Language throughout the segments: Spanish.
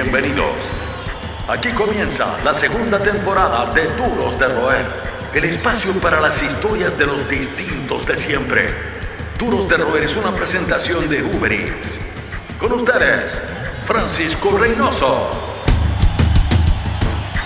Bienvenidos. Aquí comienza la segunda temporada de Duros de Roer, el espacio para las historias de los distintos de siempre. Duros de Roer es una presentación de Uber Eats. Con ustedes, Francisco Reynoso.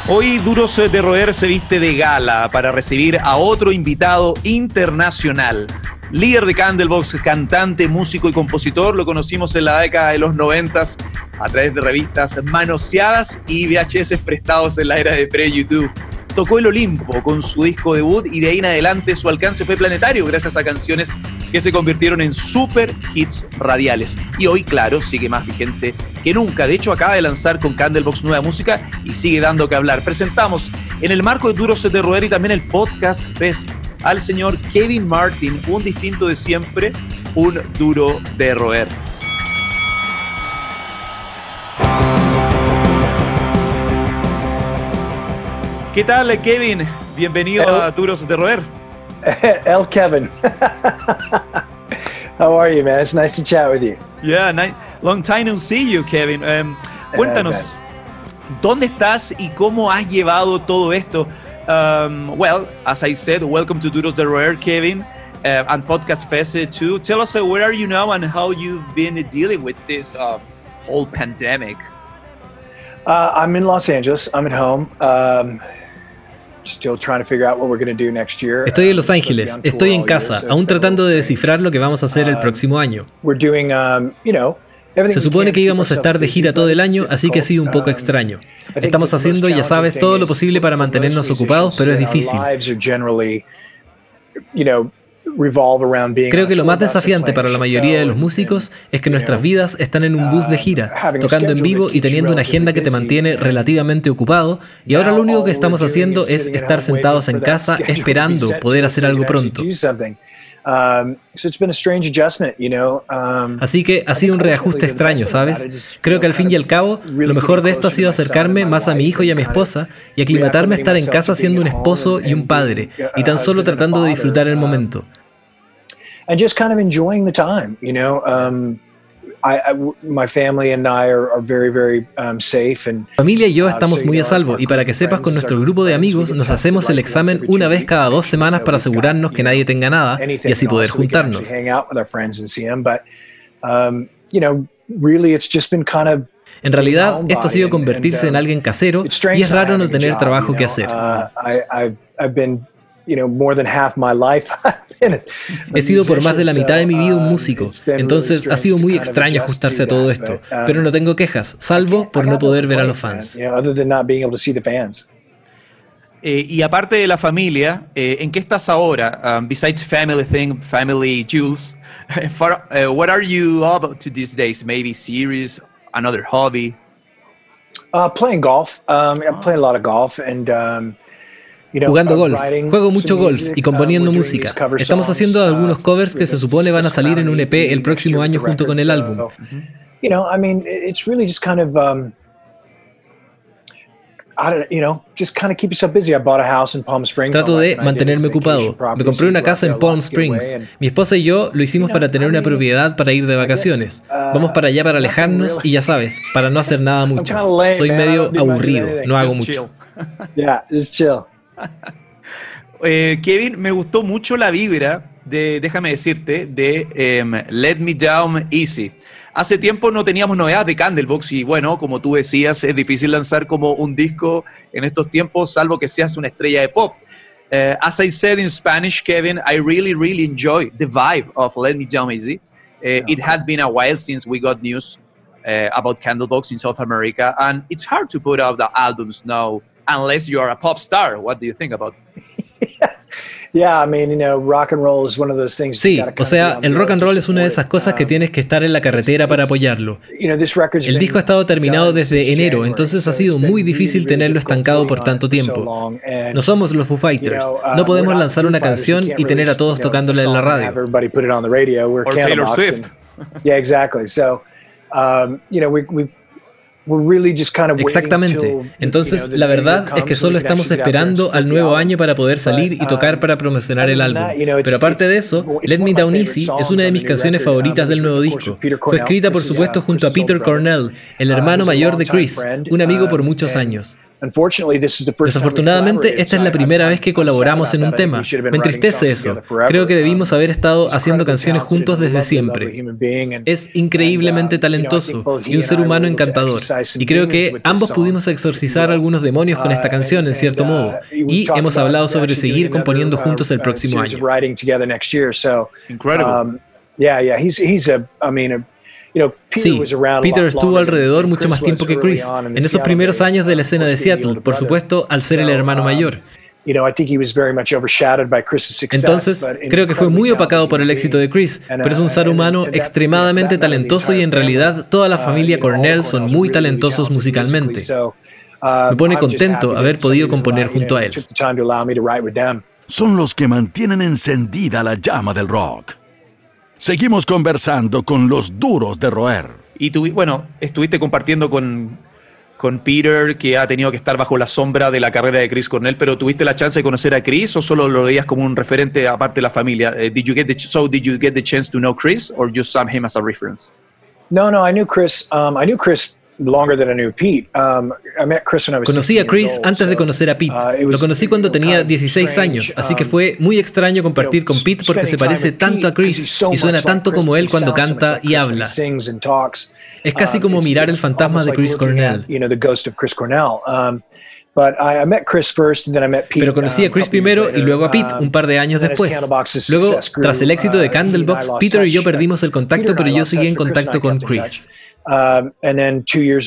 Hoy Duros de Roer se viste de gala para recibir a otro invitado internacional líder de Candlebox, cantante, músico y compositor. Lo conocimos en la década de los noventas a través de revistas manoseadas y VHS prestados en la era de pre-YouTube. Tocó el Olimpo con su disco debut y de ahí en adelante su alcance fue planetario gracias a canciones que se convirtieron en super hits radiales. Y hoy, claro, sigue más vigente que nunca. De hecho, acaba de lanzar con Candlebox nueva música y sigue dando que hablar. Presentamos en el marco de Duros de Roer y también el Podcast Fest al señor Kevin Martin, un distinto de siempre, un duro de roer. ¿Qué tal, Kevin? Bienvenido a Duros de Roer. El Kevin. How are you, man? It's nice to chat with you. Yeah, nice. long time no see you, Kevin. Um, cuéntanos, ¿dónde estás y cómo has llevado todo esto? Um, well, as I said, welcome to Duros de Roer, Kevin, uh, and Podcast Fest too. Tell us uh, where are you now and how you've been dealing with this uh, whole pandemic. Uh, I'm in Los Angeles. I'm at home. Um, Still trying to figure out what we're going to do next year. Estoy en Los Ángeles, estoy en casa, aún tratando de descifrar lo que vamos a hacer el próximo año. We're doing, um, you know, se supone que íbamos a estar de gira todo el año, así que ha sido un poco extraño. Estamos haciendo, ya sabes, todo lo posible para mantenernos ocupados, pero es difícil. Creo que lo más desafiante para la mayoría de los músicos es que nuestras vidas están en un bus de gira, tocando en vivo y teniendo una agenda que te mantiene relativamente ocupado, y ahora lo único que estamos haciendo es estar sentados en casa esperando poder hacer algo pronto. Um, um, Así que ha sido un reajuste extraño, ¿sabes? Creo que al fin y al cabo, lo mejor de esto ha sido acercarme más a mi hijo y a mi esposa y aclimatarme a estar en casa siendo un esposo y un padre, y tan solo tratando de disfrutar el momento. Familia y yo estamos muy a salvo y para que sepas con nuestro grupo de amigos nos hacemos el examen una vez cada dos semanas para asegurarnos que nadie tenga nada y así poder juntarnos. En realidad, esto ha sido convertirse en alguien casero y es raro no tener trabajo que hacer. He sido por más de la mitad de mi vida un uh, músico, entonces ha sido muy extraño ajustarse a todo esto, um, pero no tengo quejas, salvo por no poder ver a los fans. Eh, y aparte de la familia, eh, ¿en qué estás ahora? Um, besides family thing, family jewels, for, uh, what are you up to these days? Maybe series, another hobby? Uh, playing golf. Um, I'm playing a lot of golf and um, Jugando golf. Juego mucho golf y componiendo uh, música. Estamos haciendo uh, algunos covers que se supone van a salir en un EP el próximo año junto con el álbum. Trato de mantenerme ocupado. Me compré una casa en Palm Springs. Mi esposa y yo lo hicimos para tener una propiedad para ir de vacaciones. Uh, Vamos para allá para alejarnos y ya sabes, para no hacer nada mucho. Soy medio aburrido, no hago mucho. Yeah, just chill. Eh, Kevin, me gustó mucho la vibra de, déjame decirte, de em, Let Me Down Easy. Hace tiempo no teníamos novedades de Candlebox y bueno, como tú decías, es difícil lanzar como un disco en estos tiempos, salvo que seas una estrella de pop. Uh, as I said in Spanish, Kevin, I really, really enjoy the vibe of Let Me Down Easy. Uh, it had been a while since we got news uh, about Candlebox in South America, and it's hard to put out the albums now unless you are a pop star. What do you think about? Sí, o sea, el rock and roll es una de esas cosas que tienes que estar en la carretera para apoyarlo. El disco ha estado terminado desde enero, entonces ha sido muy difícil tenerlo estancado por tanto tiempo. No somos los Foo Fighters, uh, no podemos lanzar una canción y tener a todos tocándola en la radio. O Taylor Swift. Yeah, exactly. So, um, you know, we Exactamente. Entonces, la verdad es que solo estamos esperando al nuevo año para poder salir y tocar para promocionar el álbum. Pero aparte de eso, Let Me Down Easy es una de mis canciones favoritas del nuevo disco. Fue escrita, por supuesto, junto a Peter Cornell, el hermano mayor de Chris, un amigo por muchos años. Desafortunadamente, esta es la primera vez que colaboramos en un tema. Me entristece eso. Creo que debimos haber estado haciendo canciones juntos desde siempre. Es increíblemente talentoso y un ser humano encantador. Y creo que ambos pudimos exorcizar algunos demonios con esta canción, en cierto modo. Y hemos hablado sobre seguir componiendo juntos el próximo año. Incredible. Sí, Peter estuvo alrededor mucho más tiempo que Chris, en esos primeros años de la escena de Seattle, por supuesto, al ser el hermano um, mayor. Entonces, creo que fue muy opacado por el éxito de Chris, pero es un ser humano extremadamente talentoso y en realidad toda la uh, familia Cornell son muy talentosos musicalmente. Uh, Me pone contento haber podido componer junto a él. Son los que mantienen encendida la llama del rock. Seguimos conversando con los duros de roer. Y tú, bueno, estuviste compartiendo con, con Peter, que ha tenido que estar bajo la sombra de la carrera de Chris Cornell, pero ¿tuviste la chance de conocer a Chris o solo lo veías como un referente aparte de la familia? Eh, did you get the, so did you get the chance to know Chris or just saw him as a reference? No, no, I knew Chris. Um, I knew Chris conocí a Chris antes de conocer a Pete. Uh, Lo conocí cuando tenía 16 años, así que um, fue muy extraño compartir con Pete porque se parece tanto a Chris y suena tanto como él cuando canta y habla. Es casi como um, mirar el fantasma de Chris Cornell. Pero conocí a Chris primero y luego a Pete un par de años después. Luego, tras el éxito de uh, Candlebox, Peter y yo perdimos el contacto, pero yo seguí en contacto con Chris.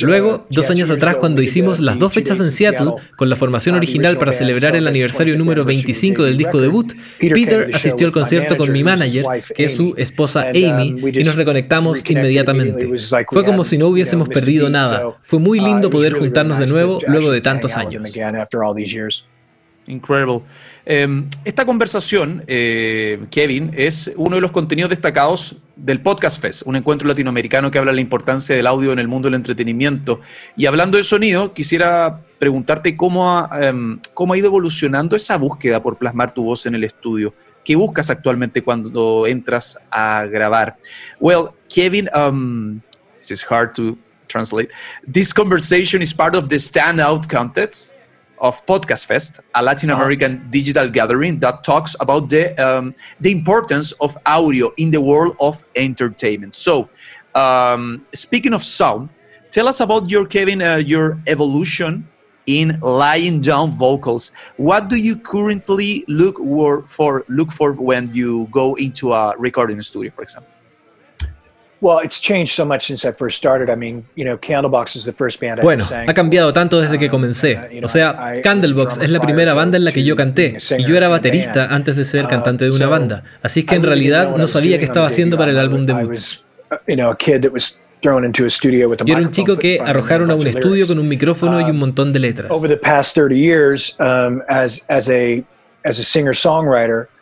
Luego, dos años atrás, cuando hicimos las dos fechas en Seattle, con la formación original para celebrar el aniversario número 25 del disco debut, Peter asistió al concierto con mi manager, que es su esposa Amy, um, y nos reconectamos inmediatamente. Fue como si no hubiésemos perdido nada. Fue muy uh, lindo poder juntarnos de nuevo luego de tantos años. Incredible. Em, esta conversación, eh, Kevin, es uno de los contenidos destacados del Podcast Fest, un encuentro latinoamericano que habla de la importancia del audio en el mundo del entretenimiento. Y hablando de sonido, quisiera preguntarte cómo ha, em, cómo ha ido evolucionando esa búsqueda por plasmar tu voz en el estudio. ¿Qué buscas actualmente cuando entras a grabar? Well, Kevin, um, this is hard to translate. This conversation is part of the Standout Contest. Of Podcast Fest, a Latin uh-huh. American digital gathering that talks about the um, the importance of audio in the world of entertainment. So, um, speaking of sound, tell us about your Kevin uh, your evolution in lying down vocals. What do you currently look for look for when you go into a recording studio, for example? Bueno, ha cambiado tanto desde que comencé. Uh, o sea, Candlebox es la primera banda en la que yo canté y yo era baterista antes de ser uh, cantante de una banda. Así que en realidad no sabía qué estaba haciendo para el álbum debut. Yo era un chico que arrojaron a un estudio con un micrófono y un montón de letras. Over the past 30 years, um, as as a as a singer-songwriter, Um,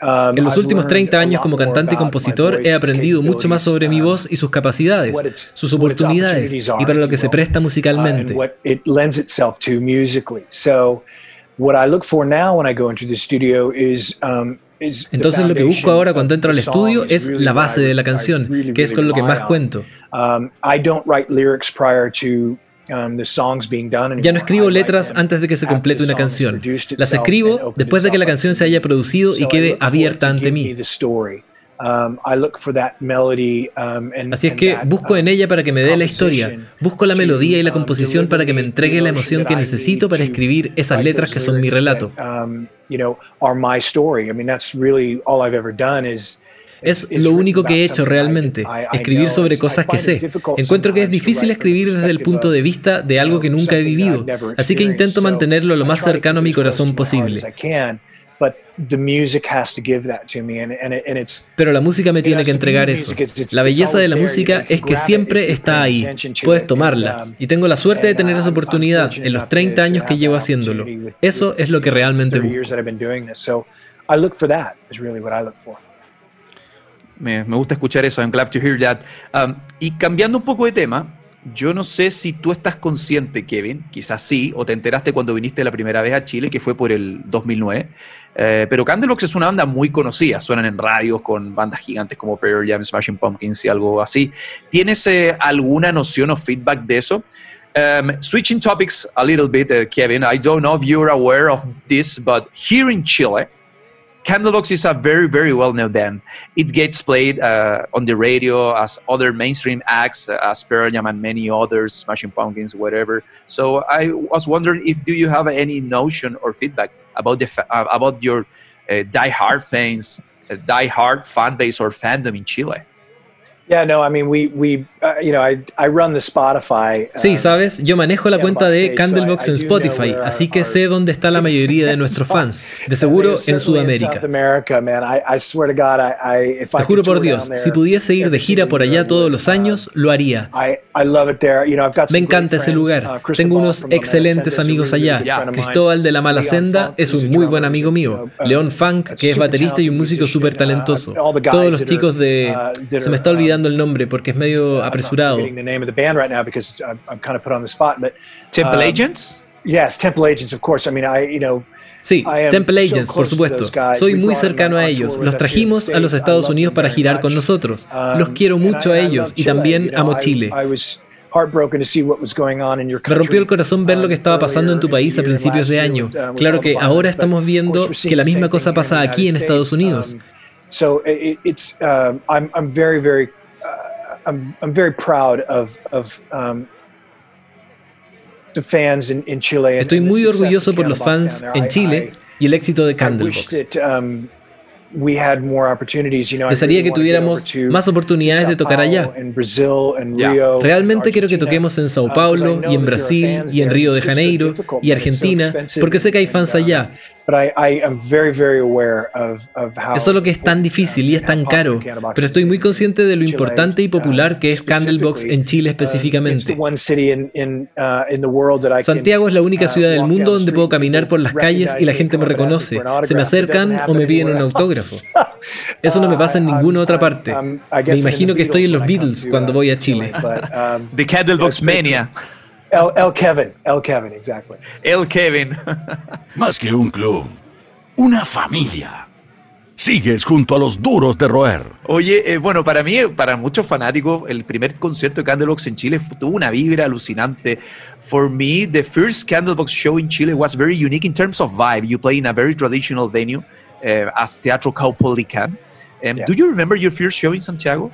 en los últimos 30 años como cantante y compositor he aprendido mucho más sobre mi voz y sus capacidades, sus oportunidades y para lo que se presta musicalmente. Entonces lo que busco ahora cuando entro al estudio es la base de la canción, que es con lo que más cuento. Um, ya no escribo letras antes de que se complete una canción. Las escribo después de que la canción se haya producido y quede abierta ante mí. Um, um, Así es que busco en ella para que me dé la historia, busco la melodía y la composición para que me entregue la emoción que necesito para escribir esas letras que son mi relato. Es lo único que he hecho realmente, escribir sobre cosas que sé. Encuentro que es difícil escribir desde el punto de vista de algo que nunca he vivido, así que intento mantenerlo lo más cercano a mi corazón posible. Pero la música me tiene que entregar eso. La belleza de la música es que siempre está ahí. Puedes tomarla. Y tengo la suerte de tener esa oportunidad en los 30 años que llevo haciéndolo. Eso es lo que realmente busco. Me, gusta escuchar eso. I'm glad to hear that. Um, y cambiando un poco de tema, yo no sé si tú estás consciente, Kevin, quizás sí, o te enteraste cuando viniste la primera vez a Chile, que fue por el 2009, eh, pero Candlebox es una banda muy conocida, suenan en radios con bandas gigantes como Pearl Jam, Smashing Pumpkins y algo así. ¿Tienes eh, alguna noción o feedback de eso? Um, switching topics a little bit, uh, Kevin, I don't know if you're aware of this, but here in Chile, Candlebox is a very, very well-known band. It gets played uh, on the radio as other mainstream acts, uh, as Pearl Jam and many others, Smashing Pumpkins, whatever. So I was wondering if do you have any notion or feedback about the uh, about your uh, die-hard fans, uh, die-hard fan base or fandom in Chile? Yeah, no, I mean, we, we, uh, you know, I, I run the Spotify. Sí, sabes, yo manejo la cuenta de Candlebox en Spotify, así que sé dónde está la mayoría de nuestros fans. De seguro en Sudamérica. Te juro por Dios, si pudiese ir de gira por allá todos los años, lo haría. Me encanta ese lugar. Uh, Tengo unos excelentes amigos allá. Cristóbal de la Mala Senda es un muy buen amigo mío. Uh, León Funk, que es baterista y un músico súper talentoso. Todos los chicos de... Se me está olvidando el nombre porque es medio apresurado. Temple Agents? Yes, Temple Agents, of course. I mean, I, you know, Sí, Temple Agents, por supuesto. Soy muy cercano a ellos. Los trajimos a los Estados Unidos para girar con nosotros. Los quiero mucho a ellos y también amo Chile. Me rompió el corazón ver lo que estaba pasando en tu país a principios de año. Claro que ahora estamos viendo que la misma cosa pasa aquí en Estados Unidos. I'm, I'm very, proud of, of um, the fans in, in Chile. Estoy muy orgulloso por los fans en Chile y el éxito de Candlebox. Um, Desearía que tuviéramos más oportunidades de tocar allá. Realmente quiero que toquemos en Sao uh, Paulo y en Brasil y en Río de Janeiro y Argentina, porque sé que hay fans allá. Eso es lo que es tan difícil y es tan caro, pero estoy muy consciente de lo importante y popular uh, que es Candlebox en Chile uh, específicamente. Santiago es la única ciudad del mundo donde puedo caminar por las calles y la gente me reconoce, se me acercan o me piden un autógrafo. Eso no me pasa en ninguna otra parte. Me imagino que estoy en los Beatles cuando voy a Chile. The Candlebox Mania. El, Kevin, El Kevin, exactly. El Kevin. Más que un club, una familia. Sigues junto a los duros de roer. Oye, eh, bueno, para mí, para muchos fanáticos, el primer concierto de Candlebox en Chile tuvo una vibra alucinante. For me, the first Candlebox show in Chile was very unique in terms of vibe. You play in a very traditional venue uh, as Teatro Caupolicán. Um, Do you remember your first show in Santiago?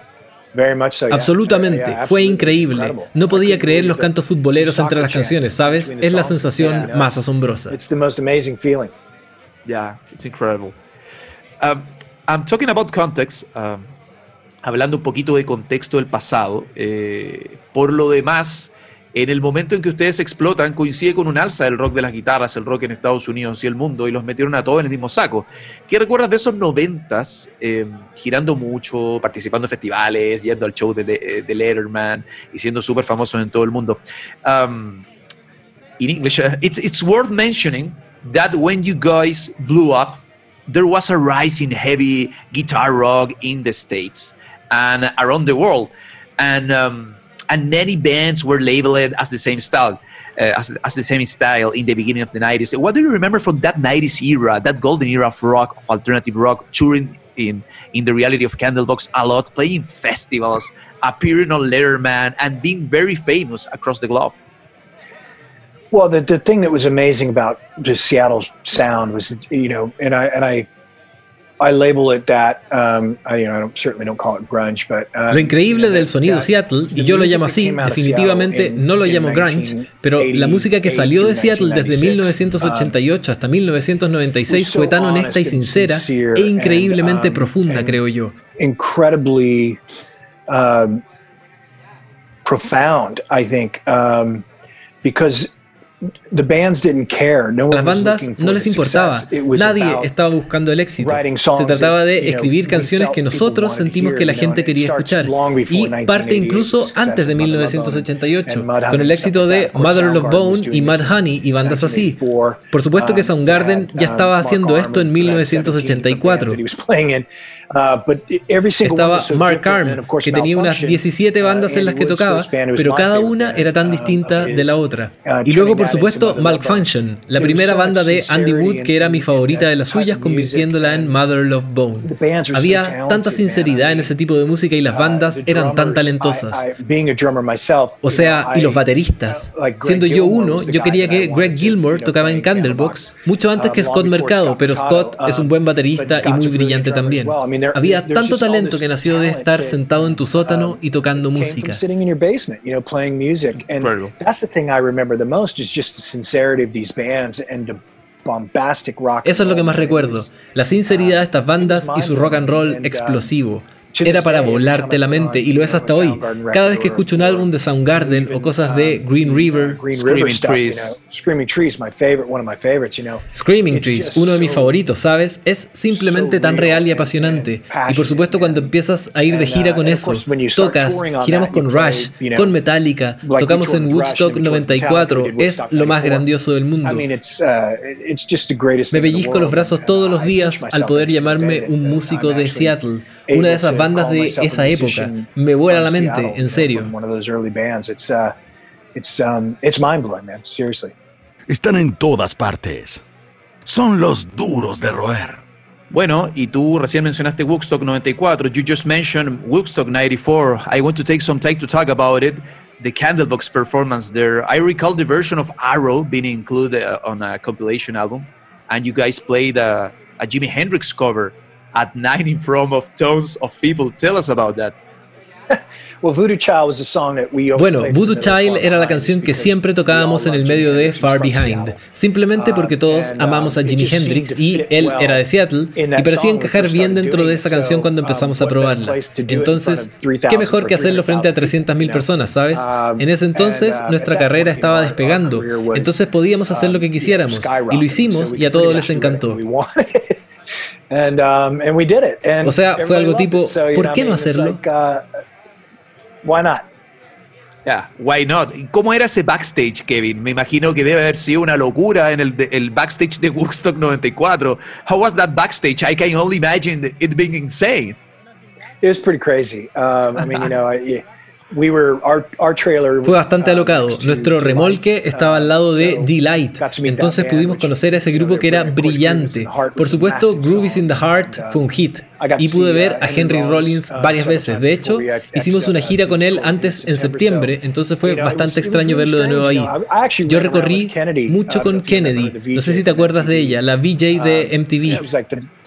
Absolutamente, fue increíble. No podía creer los cantos futboleros entre las canciones, ¿sabes? Es la sensación más asombrosa. Yeah, it's incredible. Um, I'm talking about context. Um, hablando un poquito de contexto del pasado. Eh, por lo demás, en el momento en que ustedes explotan, coincide con un alza del rock de las guitarras, el rock en Estados Unidos y el mundo, y los metieron a todos en el mismo saco. ¿Qué recuerdas de esos noventas, eh, girando mucho, participando en festivales, yendo al show de, de, Letterman y siendo súper famosos en todo el mundo? Um, in English, uh, it's, it's worth mentioning that when you guys blew up, there was a rise in heavy guitar rock in the States and around the world. And um, and many bands were labeled as the same style, uh, as, as the same style in the beginning of the 90s. What do you remember from that 90s era, that golden era of rock, of alternative rock, touring in, in the reality of Candlebox a lot, playing festivals, appearing on Letterman, and being very famous across the globe? Well, the, the thing that was amazing about the Seattle sound was, you know, and I, and I Lo increíble del sonido Seattle, y yo lo llamo así, definitivamente no lo llamo grunge, pero la música que salió de Seattle desde 1988 um, hasta 1996 fue tan honesta y sincera e increíblemente um, profunda, creo yo. Incredibly um, profound, I think, because las bandas no les importaba, nadie estaba buscando el éxito. Se trataba de escribir canciones que nosotros sentimos que la gente quería escuchar. Y parte incluso antes de 1988, con el éxito de Mother of Bone y Mad Honey y bandas así. Por supuesto que Soundgarden ya estaba haciendo esto en 1984. Estaba Mark Arm, que tenía unas 17 bandas en las que tocaba, pero cada una era tan distinta de la otra. Y luego, por supuesto, Malfunction, la primera banda de Andy Wood que era mi favorita de las suyas, convirtiéndola en Mother Love Bone. Había tanta sinceridad en ese tipo de música y las bandas eran tan talentosas. O sea, y los bateristas. Siendo yo uno, yo quería que Greg Gilmore tocaba en Candlebox mucho antes que Scott Mercado, pero Scott es un buen baterista y muy brillante también. Había tanto talento que nació de estar sentado en tu sótano y tocando música. Eso es lo que más recuerdo, la sinceridad de estas bandas y su rock and roll explosivo. Era para volarte la mente y lo es hasta hoy. Cada vez que escucho un álbum de Soundgarden o cosas de Green River, Screaming Trees. Screaming Trees, uno de mis favoritos, ¿sabes? Es simplemente tan real y apasionante. Y por supuesto cuando empiezas a ir de gira con eso, tocas, giramos con Rush, con Metallica, tocamos en Woodstock 94, es lo más grandioso del mundo. Me pellizco los brazos todos los días al poder llamarme un músico de Seattle, una de esas bandas de esa época. Me vuela la mente, en serio. Están en todas partes. Son los duros de roer. Bueno, y tú recién mencionaste Woodstock 94. You just mentioned Woodstock 94. I want to take some time to talk about it. The Candlebox performance there. I recall the version of Arrow being included uh, on a compilation album, and you guys played a, a Jimi Hendrix cover at night in front of tons of people. Tell us about that. Bueno, Voodoo Child era la canción que siempre tocábamos en el medio de Far Behind, simplemente porque todos uh, amamos a Jimi Hendrix y él era de Seattle y parecía encajar bien dentro de esa canción cuando um, empezamos a probarla. Entonces, ¿qué mejor que hacerlo frente a 300.000 personas, sabes? Um, En ese entonces uh, nuestra carrera estaba despegando, entonces podíamos hacer lo que um, quisiéramos y lo hicimos y a todos les encantó. O sea, fue algo tipo, ¿por qué no hacerlo? Uh, why not? Yeah, why not? ¿Cómo era ese backstage, Kevin? Me imagino que debe haber sido una locura en el, el backstage de Woodstock 94. How was that backstage? I can only imagine it being insane. It was pretty crazy. Um, I mean, you know, I, fue bastante uh, alocado. Nuestro remolque estaba al lado de uh, Delight, entonces pudimos conocer a ese grupo que era brillante. Por supuesto, Groovies in the Heart uh, fue un hit y pude ver a Henry Rollins varias veces. De hecho, hicimos una gira con él antes en septiembre, entonces fue bastante extraño verlo de nuevo ahí. Yo recorrí mucho con Kennedy, no sé si te acuerdas de ella, la VJ de MTV.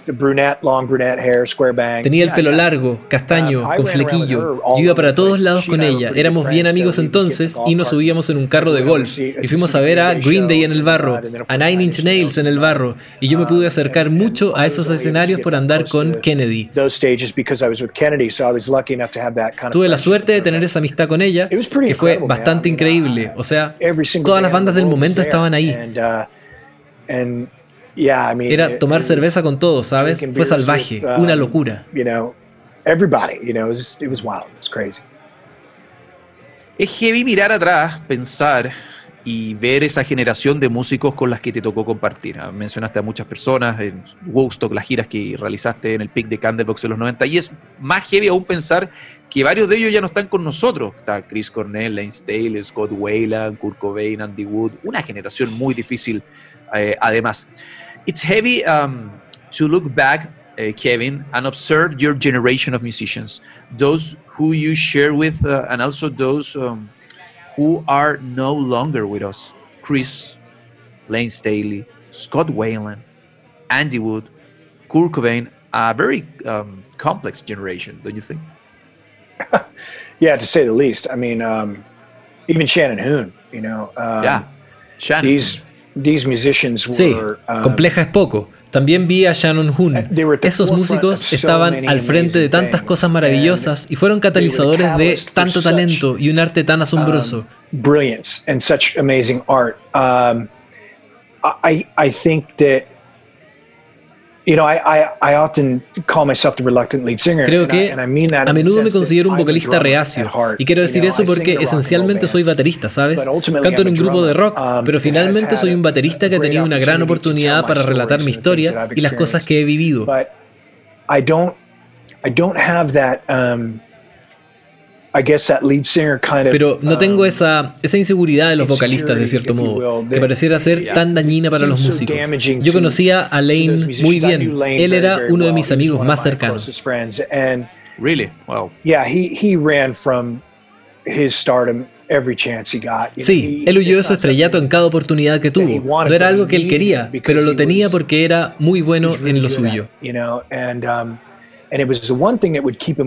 Tenía el pelo largo, castaño, um, con flequillo. Yo iba para todos lados con ella. Éramos bien amigos entonces y nos subíamos en un carro de golf. Y fuimos a ver a Green Day en el barro, a Nine Inch Nails en el barro. Y yo me pude acercar mucho a esos escenarios por andar con Kennedy. Tuve la suerte de tener esa amistad con ella, que fue bastante increíble. O sea, todas las bandas del momento estaban ahí. Era tomar cerveza con todos, ¿sabes? Fue salvaje, um, una locura. Es heavy mirar atrás, pensar y ver esa generación de músicos con las que te tocó compartir. Ah, mencionaste a muchas personas en Woodstock, las giras que realizaste en el pic de Candlebox en los 90, y es más heavy aún pensar que varios de ellos ya no están con nosotros. Está Chris Cornell, Lane Staley, Scott Wayland, Kurt Cobain, Andy Wood, una generación muy difícil eh, además. It's heavy um, to look back, uh, Kevin, and observe your generation of musicians, those who you share with, uh, and also those um, who are no longer with us. Chris, Lane Staley, Scott Whalen, Andy Wood, Kurt Cobain, a very um, complex generation, don't you think? yeah, to say the least. I mean, um, even Shannon Hoon, you know. Um, yeah, Shannon. These Sí, um, compleja es poco. También vi a Shannon Hoon. Esos músicos estaban al frente de tantas cosas maravillosas y fueron catalizadores de tanto talento y un arte tan asombroso. Um, brilliance and such amazing art. Um, I I think that Creo que a menudo me considero un vocalista reacio. Y quiero decir eso porque esencialmente soy baterista, ¿sabes? Canto en un grupo de rock, um, pero finalmente soy un baterista que ha tenido una gran oportunidad para relatar mi historia y las cosas que he vivido. Pero no tengo um, esa, esa inseguridad de los vocalistas, de cierto modo, que pareciera ser tan dañina para los músicos. Yo conocía a Lane muy bien. Él era uno de mis amigos más cercanos. Really? Wow. Sí, él huyó de su estrellato en cada oportunidad que tuvo. No era algo que él quería, pero lo tenía porque era muy bueno en lo suyo.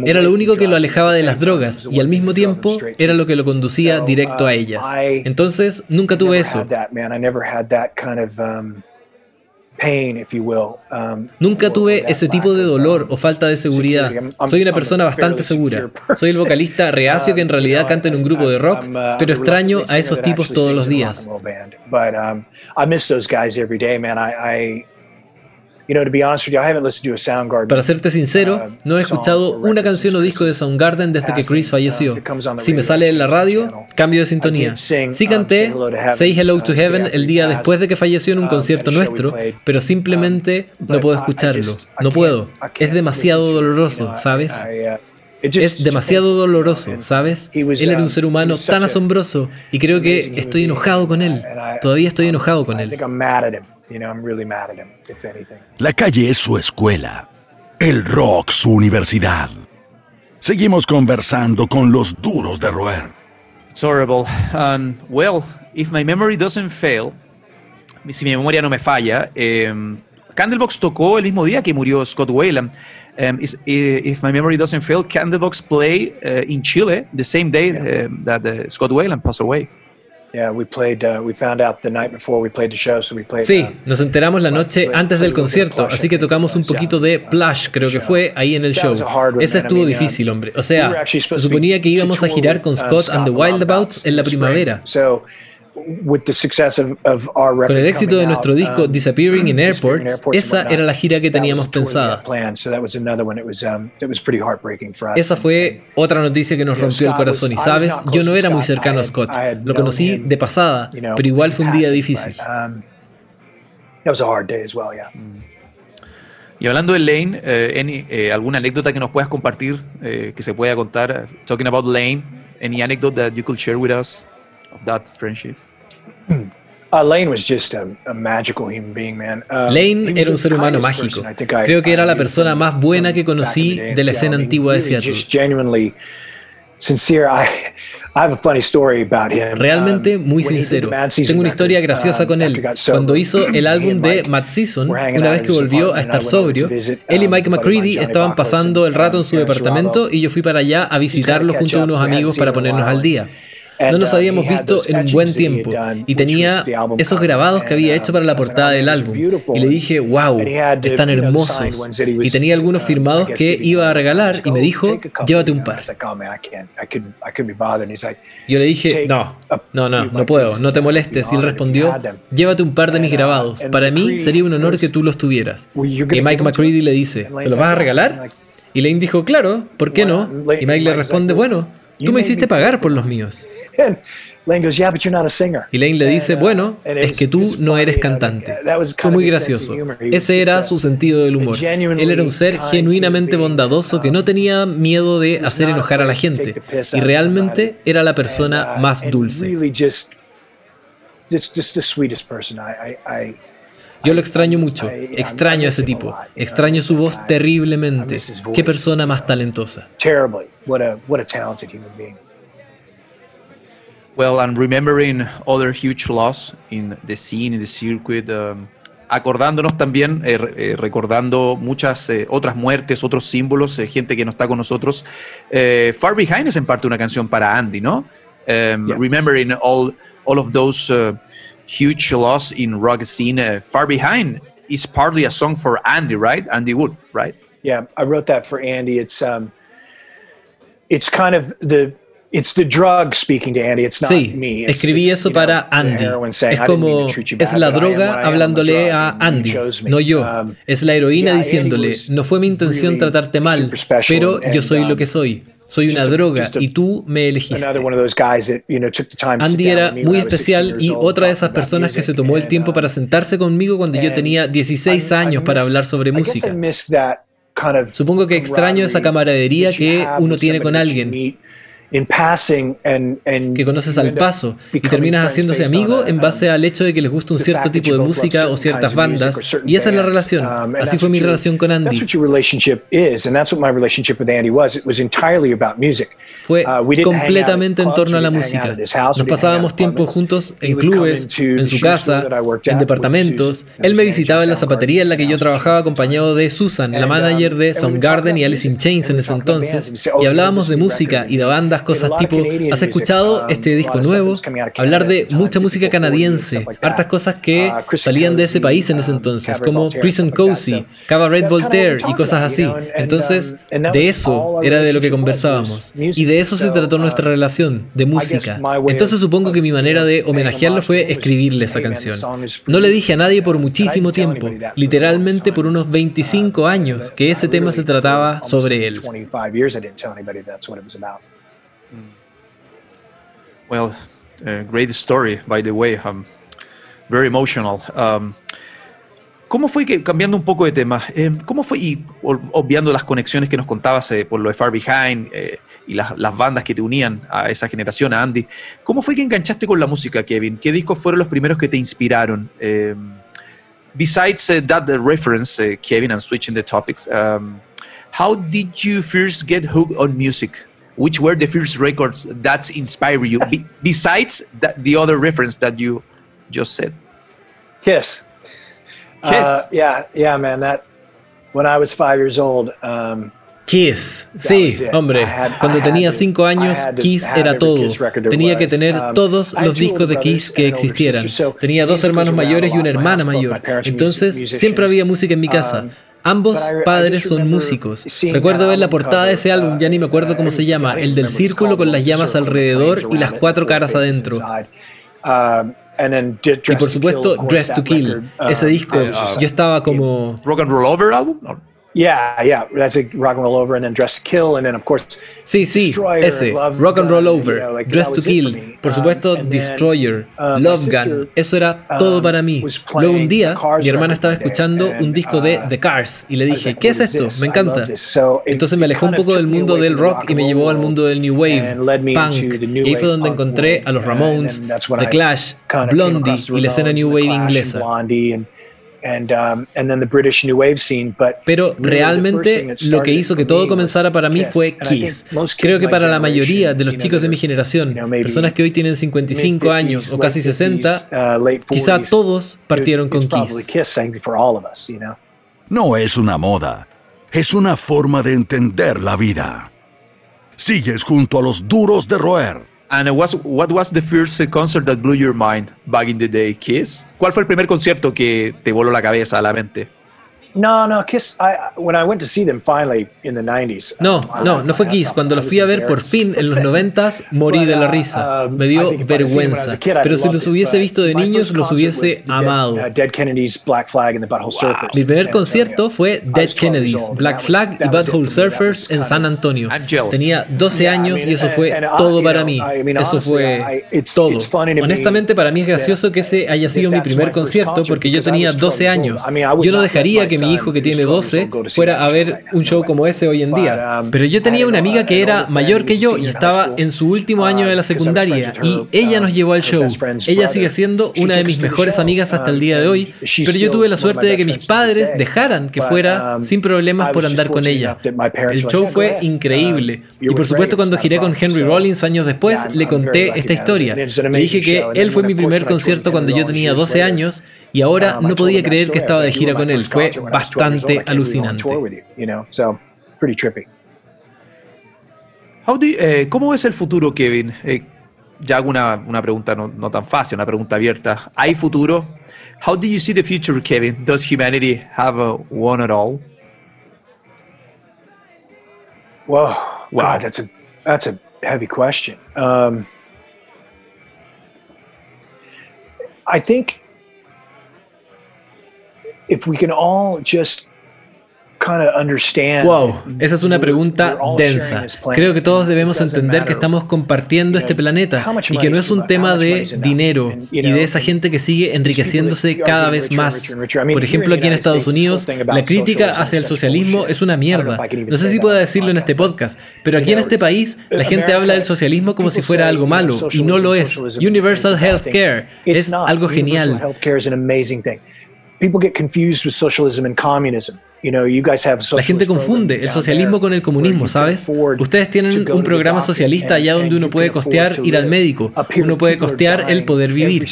Era lo único que lo alejaba de las drogas y al mismo tiempo era lo que lo conducía directo a uh, ellas. Entonces, nunca tuve eso. Nunca tuve ese tipo de dolor o falta de seguridad. Soy una persona bastante segura. Soy el vocalista reacio que en realidad canta en un grupo de rock, pero extraño a esos tipos todos los días. Para serte sincero, uh, no he escuchado una canción o disco de Soundgarden desde que Chris falleció. Uh, si me sale en la radio, cambio de sintonía. Sí um, canté Say Hello to Heaven el día después de que falleció en un concierto nuestro, pero simplemente um, no puedo escucharlo. No puedo. Es demasiado doloroso, ¿sabes? Es demasiado doloroso, ¿sabes? Él era un ser humano tan asombroso y creo que estoy enojado con él. Todavía estoy enojado con él. La calle es su escuela, el rock su universidad. Seguimos conversando con los duros de roer. It's horrible. Um, well, if my memory doesn't fail, si mi memoria no me falla, um, Candlebox tocó el mismo día que murió Scott Wayland. Um, is, if my memory doesn't fail, Candlebox play uh, in Chile the same day uh, that uh, Scott Wayland passed away. Sí, nos enteramos la noche antes del concierto, así que tocamos un poquito de Plush, creo que fue, ahí en el show. Ese estuvo difícil, hombre. O sea, se suponía que íbamos a girar con uh, Scott and the Wildabouts en la primavera. Con el éxito de nuestro disco um, Disappearing in Airports, esa era la gira que teníamos pensada. Um, esa fue otra noticia que nos rompió el corazón y sabes, yo no era muy cercano a Scott, lo conocí de pasada, pero igual fue un día difícil. Um, mm. Y hablando de Lane, eh, eh, ¿alguna anécdota que nos puedas compartir, eh, que se pueda contar? Talking about Lane, any anecdote that you could share with us of that friendship? Lane era un ser humano mágico. Creo que era la persona más buena que conocí de la escena antigua de Seattle. Realmente um, muy sincero. Tengo una historia graciosa con él. Cuando hizo el álbum de Matt Season, una vez que volvió a estar sobrio, él y um, Mike McCready estaban pasando el rato en su departamento y yo fui para allá a visitarlo junto a unos amigos para ponernos al día. No nos uh, habíamos visto en un buen tiempo y tenía esos grabados que había hecho para la portada del álbum. Y le dije, wow, están hermosos. Y tenía algunos uh, firmados que iba a regalar y me dijo, llévate un par. Yo le dije, no, no, no, no puedo, no te molestes. Y él respondió, llévate un par de mis uh, grabados. Para mí sería un honor que tú los tuvieras. Y Mike McCready le dice, ¿se los vas a regalar? Y Lane dijo, claro, ¿por qué no? Y Mike le responde, bueno, Tú me hiciste pagar por los míos. Y Lane le dice, uh, bueno, es que tú no eres cantante. Fue muy gracioso. Ese era su sentido del humor. Él era un ser genuinamente bondadoso que no tenía miedo de hacer enojar a la gente. Y realmente era la persona uh, más dulce. Yo lo extraño mucho, extraño a ese tipo, extraño su voz terriblemente. Qué persona más talentosa. Well, and remembering other huge loss in the scene, in the circuit, um, acordándonos también, eh, eh, recordando muchas eh, otras muertes, otros símbolos, gente que no está con nosotros. Far Behind es en parte una canción para Andy, ¿no? Um, remembering all, all of those uh, huge loss in rock scene. Uh, Far Behind is partly a song for Andy, right? Andy Wood, right? Yeah, I wrote that for Andy. It's um, it's kind of the Sí, escribí eso para Andy. Es como, es la droga hablándole a Andy, no yo. Um, es la heroína diciéndole, no fue mi intención tratarte mal, pero yo soy lo um, que soy. Soy una droga y tú me elegiste. Andy era muy especial y otra de esas personas que se tomó el tiempo para uh, sentarse conmigo cuando yo tenía 16 años para hablar sobre música. Supongo que extraño esa camaradería que uno tiene con alguien que conoces al paso y terminas haciéndose amigo en base al hecho de que les gusta un cierto tipo de música o ciertas bandas y esa es la relación. Um, Así fue mi relación con Andy. Fue uh, completamente en torno a la música. Nos pasábamos tiempo juntos en clubes, en su casa, en departamentos. Él me visitaba en la zapatería en la que yo trabajaba acompañado de Susan, la manager de Soundgarden y Alice in Chains en ese entonces, y hablábamos de música y de bandas cosas tipo, ¿has escuchado um, este disco nuevo? Hablar de mucha música canadiense, hartas cosas que uh, salían de ese país en ese um, entonces, como Prison Cozy, Cabaret Voltaire y cosas así. Entonces, um, de eso era de lo que conversábamos. Y de eso se trató nuestra uh, relación, de música. Entonces supongo que mi manera de homenajearlo fue escribirle esa canción. No le dije a nadie por muchísimo tiempo, literalmente por unos 25 uh, años, que ese tema se trataba sobre él. Well, uh, great story, by the way. Um, very emotional. Um, ¿Cómo fue que, cambiando un poco de tema, eh, cómo fue, y obviando las conexiones que nos contabas eh, por lo de Far Behind eh, y las, bandas que te unían a esa generación, a Andy, ¿cómo fue que enganchaste con la música, Kevin? ¿Qué discos fueron los primeros que te inspiraron? besides that the reference, Kevin, and switching the topics, um, how did you first get hooked on music? Which were the first records that inspire you be, besides that, the other reference that you just said kiss kiss uh, yeah yeah man that when i was five years old um, Kiss, sí, hombre. Cuando tenía cinco años, Kiss era todo. Tenía que tener um, todos los discos de Kiss que existieran. Tenía dos hermanos mayores y una hermana mayor. Entonces, siempre había música en mi casa. Um, Ambos padres son músicos. Recuerdo ver la portada de ese álbum, ya ni me acuerdo cómo se llama, el del círculo con las llamas alrededor y las cuatro caras adentro. Y por supuesto, Dress to Kill. Ese disco, yo estaba como... Rock and Roll Over album? Yeah, yeah, that's a rock and roll over, and then Dress to Kill, and then of course. Sí, sí, ese, Rock and Roll Over, Dress to Kill, por supuesto, um, Destroyer, uh, Love Gun, eso era todo um, para mí. Luego un día, mi hermana estaba escuchando un disco de uh, The Cars y le dije, ¿qué es esto? Me encanta. Entonces me alejó un poco del mundo del rock y me llevó al mundo del New Wave, punk, y ahí fue donde encontré a los Ramones, The Clash, Blondie y la escena New Wave inglesa. Pero realmente lo que hizo que todo comenzara para mí fue Kiss. Creo que para la mayoría de los chicos de mi generación, personas que hoy tienen 55 años o casi 60, uh, quizá todos partieron con Kiss. No es una moda, es una forma de entender la vida. Sigues junto a los duros de roer And was, what was the first concert that blew your mind back in the day, Kiss? ¿Cuál fue el primer concierto que te voló la cabeza la mente? No, no, Kiss. I, when I went to see them finally in the 90s. No, um, no, no fue Kiss. Cuando los fui a ver por fin en los 90s, morí de la uh, risa. Um, Me dio vergüenza. Pero si los hubiese visto de niños, los hubiese amado. Uh, Mi primer concierto fue Dead Kennedys, Black Flag y Butthole Surfers en San Antonio. Tenía 12 años y eso fue todo para mí. Eso fue todo. Honestamente, para mí es gracioso que ese haya sido mi primer concierto porque yo tenía 12 años. Yo no dejaría que mi hijo que tiene 12 fuera a ver un show como ese hoy en día. Pero yo tenía una amiga que era mayor que yo y estaba en su último año de la secundaria y ella nos llevó al show. Ella sigue siendo una de mis mejores amigas hasta el día de hoy, pero yo tuve la suerte de que mis padres dejaran que fuera sin problemas por andar con ella. El show fue increíble y por supuesto cuando giré con Henry Rollins años después le conté esta historia. Le dije que él fue mi primer concierto cuando yo tenía 12 años y ahora no podía creer que estaba de gira con él. Fue bastante alucinante. Eh, ¿Cómo ves el futuro, Kevin? Eh, ya hago una, una pregunta no, no, tan fácil, una pregunta abierta. ¿Hay futuro? How do you see the future, Kevin? Does humanity have a one at all? Wow, wow, that's a that's a heavy question. Um, I think if we can all just Wow, esa es una pregunta densa. Creo que todos debemos entender que estamos compartiendo este planeta y que no es un tema de dinero y de esa gente que sigue enriqueciéndose cada vez más. Por ejemplo, aquí en Estados Unidos, la crítica hacia el socialismo es una mierda. No sé si pueda decirlo en este podcast, pero aquí en este país la gente habla del socialismo como si fuera algo malo y no lo es. Universal Health Care es algo genial. People get confused with socialism and communism. La gente confunde el socialismo con el comunismo, ¿sabes? Ustedes tienen un programa socialista allá donde uno puede costear ir al médico, uno puede costear el poder vivir.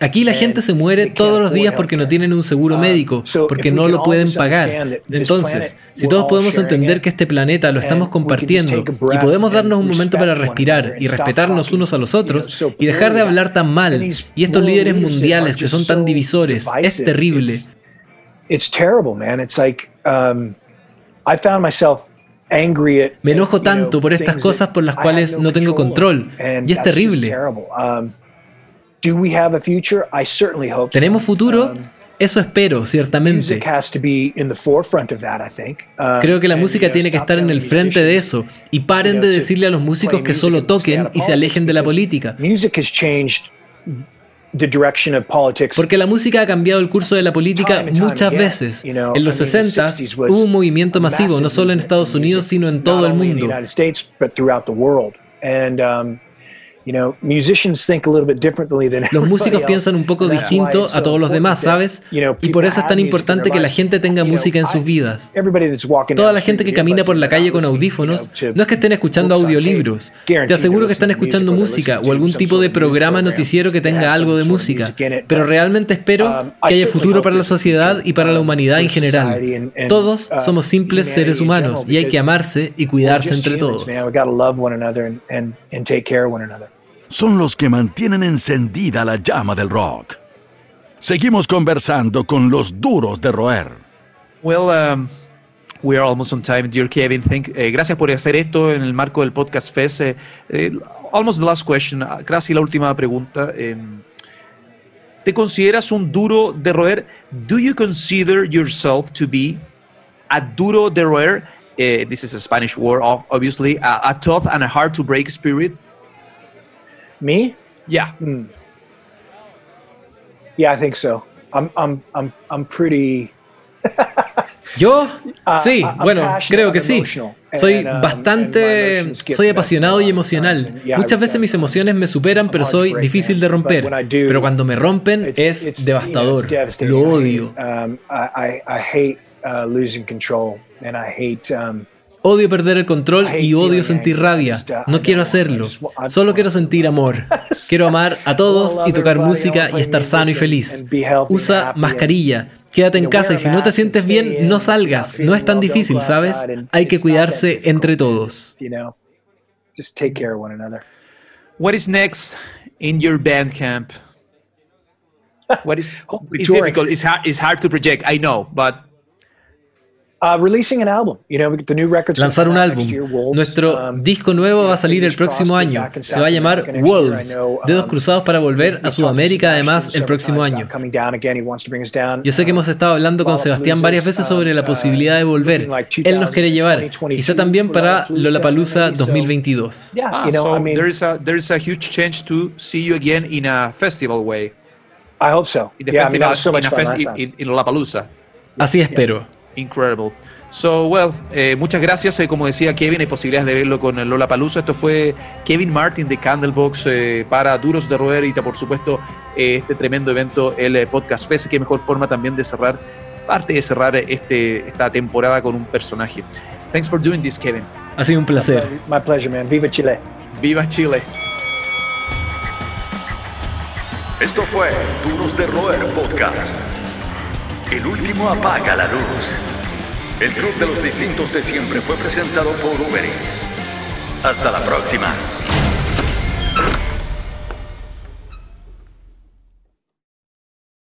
Aquí la gente se muere todos los días porque no tienen un seguro uh, médico, porque no lo pueden pagar. Entonces, si todos podemos entender que este planeta lo estamos compartiendo y podemos darnos un momento para respirar y respetarnos unos a los otros y dejar de hablar tan mal, y estos líderes mundiales que son tan divisores, es terrible. Me enojo tanto por estas cosas por las cuales no tengo control y es terrible. Um, ¿Tenemos futuro? Um, Eso espero, ciertamente. Creo que la música tiene que estar en el frente de eso y paren de decirle a los músicos que solo toquen y se alejen de la política. Porque la música ha cambiado el curso de la política muchas veces. En los 60 hubo un movimiento masivo, no solo en Estados Unidos, sino en todo el mundo. Los músicos piensan un poco distinto a todos los demás, ¿sabes? Y por eso es tan importante que la gente tenga música en sus vidas. Toda la gente que camina por la calle con audífonos no es que estén escuchando audiolibros. Te aseguro que están escuchando música o algún tipo de programa noticiero que tenga algo de música. Pero realmente espero um, que haya futuro para la sociedad y para la humanidad en general. Todos uh, somos simples seres humanos y hay que amarse y cuidarse entre todos son los que mantienen encendida la llama del rock. Seguimos conversando con los duros de roer. Well, um, we are almost on time, dear Kevin. Thank, eh, gracias por hacer esto en el marco del podcast Fest. Eh, eh, almost the last question, ah, casi la última pregunta. Em, ¿Te consideras un duro de roer? Do you consider yourself to be a duro de roer? this is a Spanish word, obviously. a tough and a hard to break spirit. Me? Yeah. Mm. Yeah, I think so. I'm I'm I'm I'm pretty Yo, uh, sí, bueno, creo que sí. Soy um, bastante, soy apasionado y emocional. Muchas veces mis emociones me superan, pero soy difícil de romper. Pero cuando me rompen es devastador. Lo odio. Odio perder el control y odio sentir rabia. No quiero hacerlo. Solo quiero sentir amor. Quiero amar a todos y tocar música y estar sano y feliz. Usa mascarilla. Quédate en casa y si no te sientes bien, no salgas. No es tan difícil, ¿sabes? Hay que cuidarse entre todos. What is next in your band camp? What is it's difficult. It's hard, it's hard to project. I know, but Lanzar un álbum. Nuestro um, disco nuevo va a salir el próximo año. Se va a llamar Wolves. Dedos um, cruzados para volver a Sudamérica además el próximo año. Yo sé que hemos estado hablando con Sebastián varias veces sobre la posibilidad de volver. Él nos quiere llevar. Quizá también para Lollapalooza 2022. Ah, so there is a there is a huge chance to see you again in a festival way. I hope so. In the festival, in, in Lollapalooza. Así espero. Incredible. So, well, eh, muchas gracias. Eh, como decía Kevin, hay posibilidades de verlo con Lola Palusa. Esto fue Kevin Martin de Candlebox eh, para Duros de Roer y, por supuesto, este tremendo evento, el Podcast Fest. Qué mejor forma también de cerrar, parte de cerrar este, esta temporada con un personaje. Thanks for doing this, Kevin. Ha sido un placer. My pleasure, man. Viva Chile. Viva Chile. Esto fue Duros de Roer Podcast. El último apaga la luz. El Club de los Distintos de Siempre fue presentado por Uber Eats. Hasta la próxima.